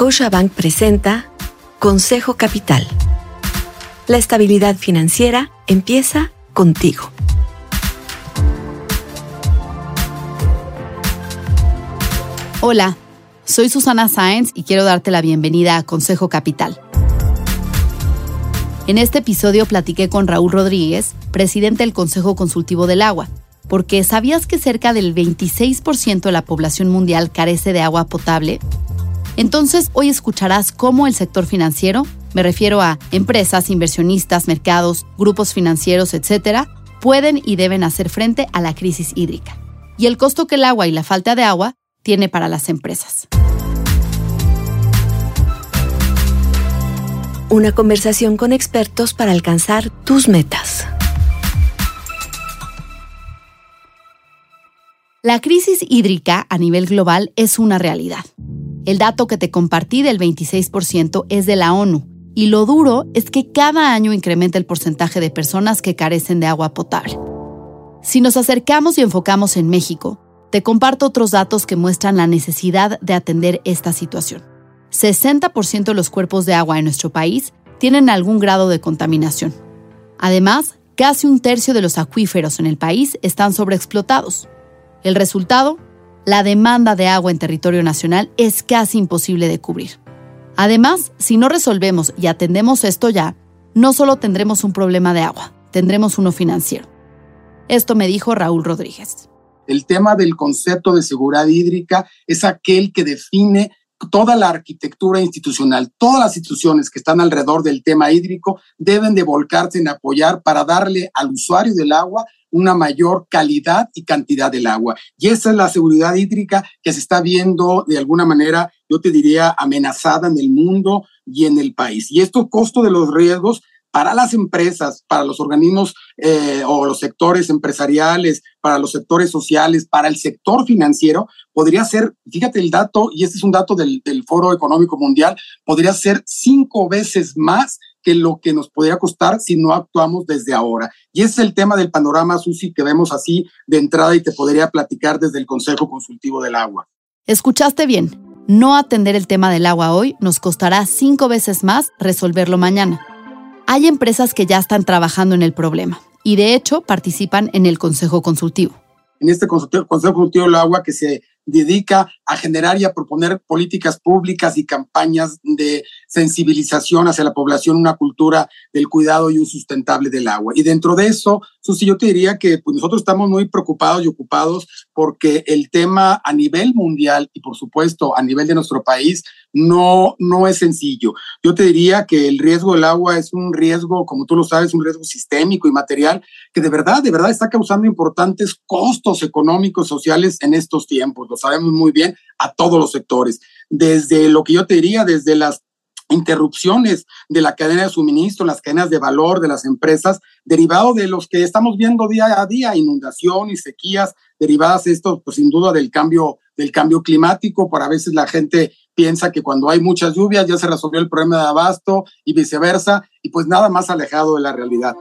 Scotiabank presenta Consejo Capital. La estabilidad financiera empieza contigo. Hola, soy Susana Sáenz y quiero darte la bienvenida a Consejo Capital. En este episodio platiqué con Raúl Rodríguez, presidente del Consejo Consultivo del Agua, porque ¿sabías que cerca del 26% de la población mundial carece de agua potable? Entonces, hoy escucharás cómo el sector financiero, me refiero a empresas, inversionistas, mercados, grupos financieros, etcétera, pueden y deben hacer frente a la crisis hídrica y el costo que el agua y la falta de agua tiene para las empresas. Una conversación con expertos para alcanzar tus metas. La crisis hídrica a nivel global es una realidad. El dato que te compartí del 26% es de la ONU, y lo duro es que cada año incrementa el porcentaje de personas que carecen de agua potable. Si nos acercamos y enfocamos en México, te comparto otros datos que muestran la necesidad de atender esta situación. 60% de los cuerpos de agua en nuestro país tienen algún grado de contaminación. Además, casi un tercio de los acuíferos en el país están sobreexplotados. El resultado, la demanda de agua en territorio nacional es casi imposible de cubrir. Además, si no resolvemos y atendemos esto ya, no solo tendremos un problema de agua, tendremos uno financiero. Esto me dijo Raúl Rodríguez. El tema del concepto de seguridad hídrica es aquel que define toda la arquitectura institucional, todas las instituciones que están alrededor del tema hídrico deben de volcarse en apoyar para darle al usuario del agua una mayor calidad y cantidad del agua. Y esa es la seguridad hídrica que se está viendo de alguna manera, yo te diría, amenazada en el mundo y en el país. Y estos costos de los riesgos para las empresas, para los organismos eh, o los sectores empresariales, para los sectores sociales, para el sector financiero, podría ser, fíjate el dato, y este es un dato del, del Foro Económico Mundial, podría ser cinco veces más que lo que nos podría costar si no actuamos desde ahora. Y ese es el tema del panorama, Susi, que vemos así de entrada y te podría platicar desde el Consejo Consultivo del Agua. Escuchaste bien. No atender el tema del agua hoy nos costará cinco veces más resolverlo mañana. Hay empresas que ya están trabajando en el problema y de hecho participan en el Consejo Consultivo. En este Consejo Consultivo del Agua que se dedica a generar y a proponer políticas públicas y campañas de sensibilización hacia la población, una cultura del cuidado y un sustentable del agua. Y dentro de eso, Susi, yo te diría que pues, nosotros estamos muy preocupados y ocupados porque el tema a nivel mundial y por supuesto a nivel de nuestro país no, no es sencillo. Yo te diría que el riesgo del agua es un riesgo, como tú lo sabes, un riesgo sistémico y material que de verdad, de verdad está causando importantes costos económicos, sociales en estos tiempos. Lo sabemos muy bien a todos los sectores. Desde lo que yo te diría, desde las interrupciones de la cadena de suministro, las cadenas de valor de las empresas, derivado de los que estamos viendo día a día, inundación y sequías derivadas esto, pues sin duda del cambio, del cambio climático, por a veces la gente piensa que cuando hay muchas lluvias ya se resolvió el problema de abasto y viceversa, y pues nada más alejado de la realidad.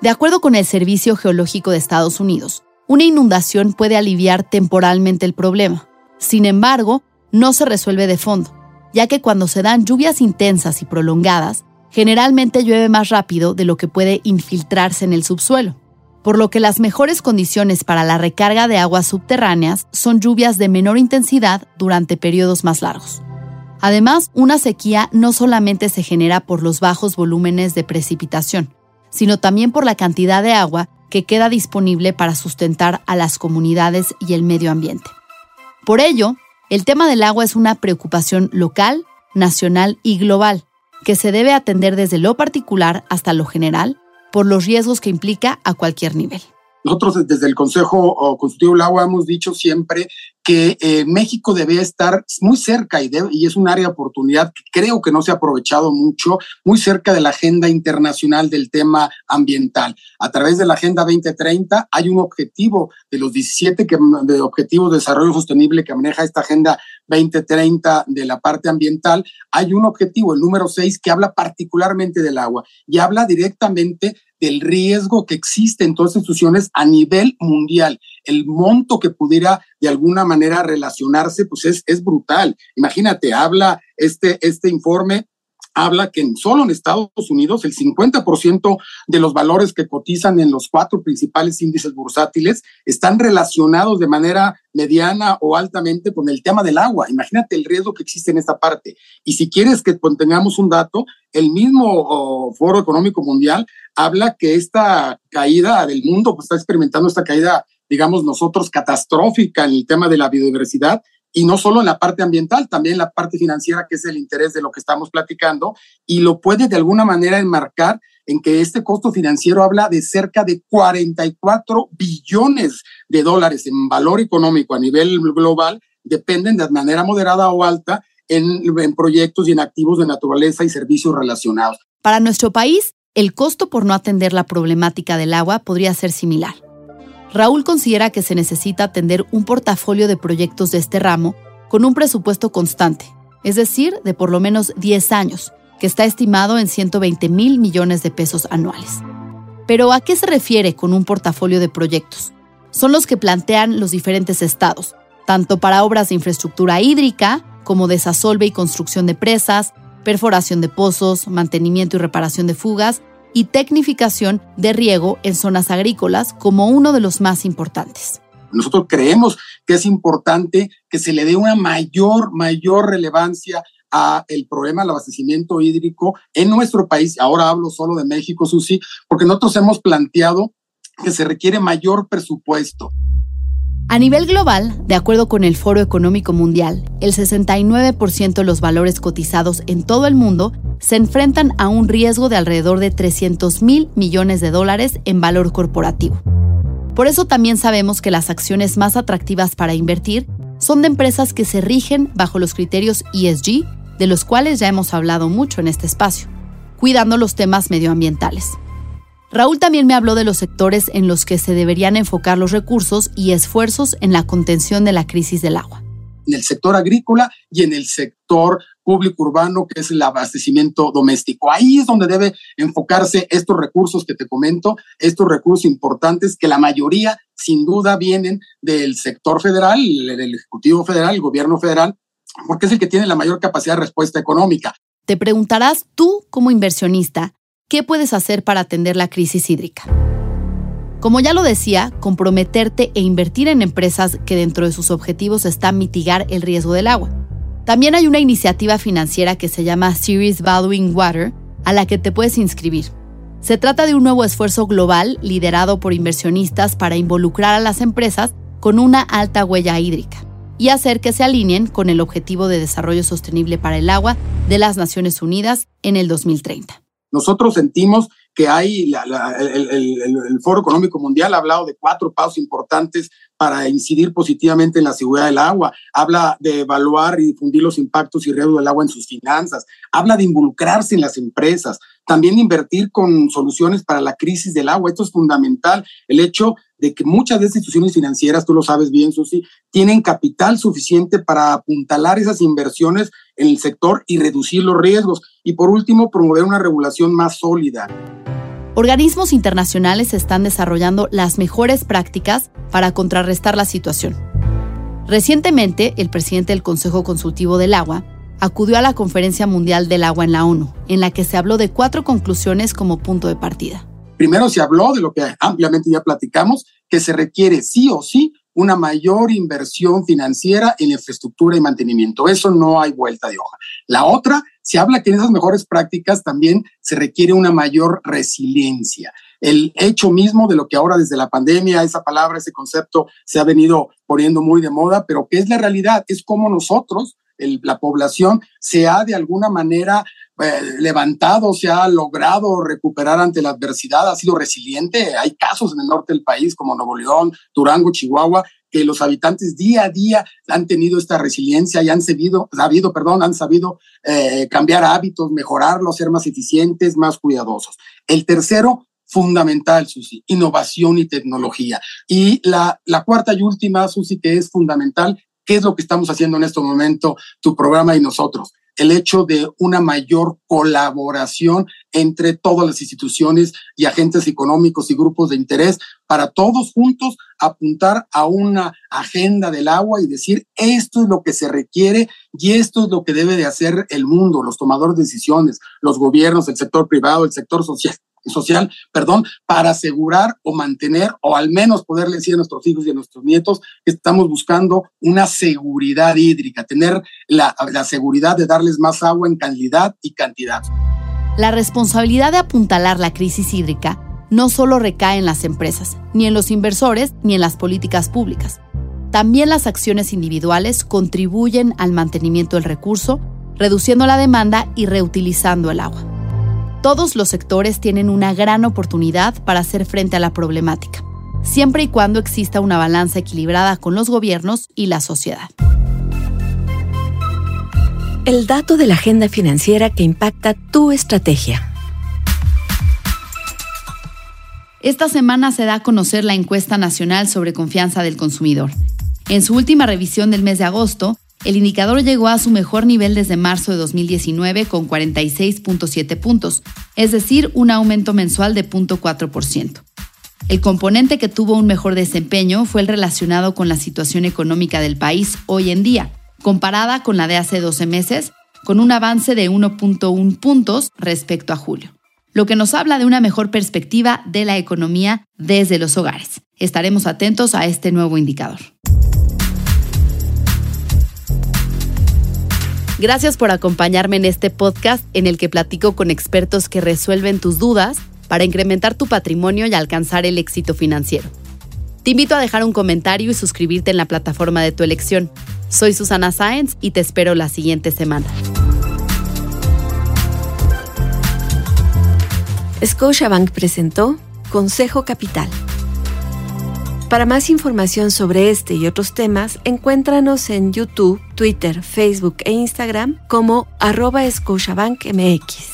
De acuerdo con el Servicio Geológico de Estados Unidos, una inundación puede aliviar temporalmente el problema. Sin embargo, no se resuelve de fondo, ya que cuando se dan lluvias intensas y prolongadas, generalmente llueve más rápido de lo que puede infiltrarse en el subsuelo, por lo que las mejores condiciones para la recarga de aguas subterráneas son lluvias de menor intensidad durante periodos más largos. Además, una sequía no solamente se genera por los bajos volúmenes de precipitación, sino también por la cantidad de agua que queda disponible para sustentar a las comunidades y el medio ambiente. Por ello, el tema del agua es una preocupación local, nacional y global, que se debe atender desde lo particular hasta lo general por los riesgos que implica a cualquier nivel. Nosotros desde el Consejo Consultivo del Agua hemos dicho siempre que eh, México debe estar muy cerca y, y, es un área de oportunidad que creo que no se ha aprovechado mucho, muy cerca de la agenda internacional del tema ambiental. A través de la Agenda 2030 hay un objetivo de los 17 que, de objetivos de desarrollo sostenible que maneja esta Agenda 2030 de la parte ambiental. Hay un objetivo, el número 6, que habla particularmente del agua y habla directamente del riesgo que existe en todas las instituciones a nivel mundial. El monto que pudiera de alguna manera relacionarse, pues es, es brutal. Imagínate, habla este, este informe habla que solo en Estados Unidos el 50% de los valores que cotizan en los cuatro principales índices bursátiles están relacionados de manera mediana o altamente con el tema del agua. Imagínate el riesgo que existe en esta parte. Y si quieres que tengamos un dato, el mismo Foro Económico Mundial habla que esta caída del mundo pues, está experimentando esta caída digamos nosotros, catastrófica en el tema de la biodiversidad y no solo en la parte ambiental, también en la parte financiera, que es el interés de lo que estamos platicando, y lo puede de alguna manera enmarcar en que este costo financiero habla de cerca de 44 billones de dólares en valor económico a nivel global, dependen de manera moderada o alta en, en proyectos y en activos de naturaleza y servicios relacionados. Para nuestro país, el costo por no atender la problemática del agua podría ser similar. Raúl considera que se necesita atender un portafolio de proyectos de este ramo con un presupuesto constante, es decir, de por lo menos 10 años, que está estimado en 120 mil millones de pesos anuales. Pero ¿a qué se refiere con un portafolio de proyectos? Son los que plantean los diferentes estados, tanto para obras de infraestructura hídrica como desasolve y construcción de presas, perforación de pozos, mantenimiento y reparación de fugas, y tecnificación de riego en zonas agrícolas como uno de los más importantes. Nosotros creemos que es importante que se le dé una mayor, mayor relevancia a el problema del abastecimiento hídrico en nuestro país. Ahora hablo solo de México, Susi, porque nosotros hemos planteado que se requiere mayor presupuesto. A nivel global, de acuerdo con el Foro Económico Mundial, el 69% de los valores cotizados en todo el mundo se enfrentan a un riesgo de alrededor de 300 mil millones de dólares en valor corporativo. Por eso también sabemos que las acciones más atractivas para invertir son de empresas que se rigen bajo los criterios ESG, de los cuales ya hemos hablado mucho en este espacio, cuidando los temas medioambientales. Raúl también me habló de los sectores en los que se deberían enfocar los recursos y esfuerzos en la contención de la crisis del agua. En el sector agrícola y en el sector público urbano, que es el abastecimiento doméstico. Ahí es donde debe enfocarse estos recursos que te comento, estos recursos importantes que la mayoría sin duda vienen del sector federal, del Ejecutivo Federal, el gobierno federal, porque es el que tiene la mayor capacidad de respuesta económica. Te preguntarás tú como inversionista, ¿qué puedes hacer para atender la crisis hídrica? Como ya lo decía, comprometerte e invertir en empresas que dentro de sus objetivos está mitigar el riesgo del agua. También hay una iniciativa financiera que se llama Series Valuing Water, a la que te puedes inscribir. Se trata de un nuevo esfuerzo global liderado por inversionistas para involucrar a las empresas con una alta huella hídrica y hacer que se alineen con el Objetivo de Desarrollo Sostenible para el Agua de las Naciones Unidas en el 2030. Nosotros sentimos que hay, el, Foro Económico Mundial ha hablado de cuatro pasos importantes para incidir positivamente en la seguridad del agua. Habla de evaluar y difundir los impactos y riesgos del agua en sus finanzas. Habla de involucrarse en las empresas. También invertir con soluciones para la crisis del agua. Esto es fundamental. El hecho de que muchas de estas instituciones financieras, tú lo sabes bien, Susi, tienen capital suficiente para apuntalar esas inversiones en el sector y reducir los riesgos. Y por último, promover una regulación más sólida. Organismos internacionales están desarrollando las mejores prácticas para contrarrestar la situación. Recientemente, el presidente del Consejo Consultivo del Agua acudió a la Conferencia Mundial del Agua en la ONU, en la que se habló de cuatro conclusiones como punto de partida. Primero se habló de lo que ampliamente ya platicamos, que se requiere sí o sí una mayor inversión financiera en infraestructura y mantenimiento. Eso no hay vuelta de hoja. La otra, se habla que en esas mejores prácticas también se requiere una mayor resiliencia. El hecho mismo de lo que ahora desde la pandemia, esa palabra, ese concepto se ha venido poniendo muy de moda, pero que es la realidad, es como nosotros, la población, se ha de alguna manera eh, levantado, se ha logrado recuperar ante la adversidad, ha sido resiliente. Hay casos en el norte del país como Nuevo León, Durango, Chihuahua, que los habitantes día a día han tenido esta resiliencia y han sabido, sabido, perdón, han sabido eh, cambiar hábitos, mejorarlos, ser más eficientes, más cuidadosos. El tercero, fundamental, Susi, innovación y tecnología. Y la, la cuarta y última, Susi, que es fundamental, ¿qué es lo que estamos haciendo en este momento, tu programa y nosotros? el hecho de una mayor colaboración entre todas las instituciones y agentes económicos y grupos de interés para todos juntos apuntar a una agenda del agua y decir esto es lo que se requiere y esto es lo que debe de hacer el mundo, los tomadores de decisiones, los gobiernos, el sector privado, el sector social social, perdón, para asegurar o mantener o al menos poderle decir a nuestros hijos y a nuestros nietos que estamos buscando una seguridad hídrica, tener la, la seguridad de darles más agua en calidad y cantidad. La responsabilidad de apuntalar la crisis hídrica no solo recae en las empresas, ni en los inversores, ni en las políticas públicas. También las acciones individuales contribuyen al mantenimiento del recurso, reduciendo la demanda y reutilizando el agua todos los sectores tienen una gran oportunidad para hacer frente a la problemática, siempre y cuando exista una balanza equilibrada con los gobiernos y la sociedad. El dato de la agenda financiera que impacta tu estrategia. Esta semana se da a conocer la encuesta nacional sobre confianza del consumidor. En su última revisión del mes de agosto, el indicador llegó a su mejor nivel desde marzo de 2019 con 46.7 puntos, es decir, un aumento mensual de 0.4%. El componente que tuvo un mejor desempeño fue el relacionado con la situación económica del país hoy en día, comparada con la de hace 12 meses, con un avance de 1.1 puntos respecto a julio, lo que nos habla de una mejor perspectiva de la economía desde los hogares. Estaremos atentos a este nuevo indicador. Gracias por acompañarme en este podcast en el que platico con expertos que resuelven tus dudas para incrementar tu patrimonio y alcanzar el éxito financiero. Te invito a dejar un comentario y suscribirte en la plataforma de tu elección. Soy Susana Sáenz y te espero la siguiente semana. Scotiabank presentó Consejo Capital. Para más información sobre este y otros temas, encuéntranos en YouTube, Twitter, Facebook e Instagram como arroba MX.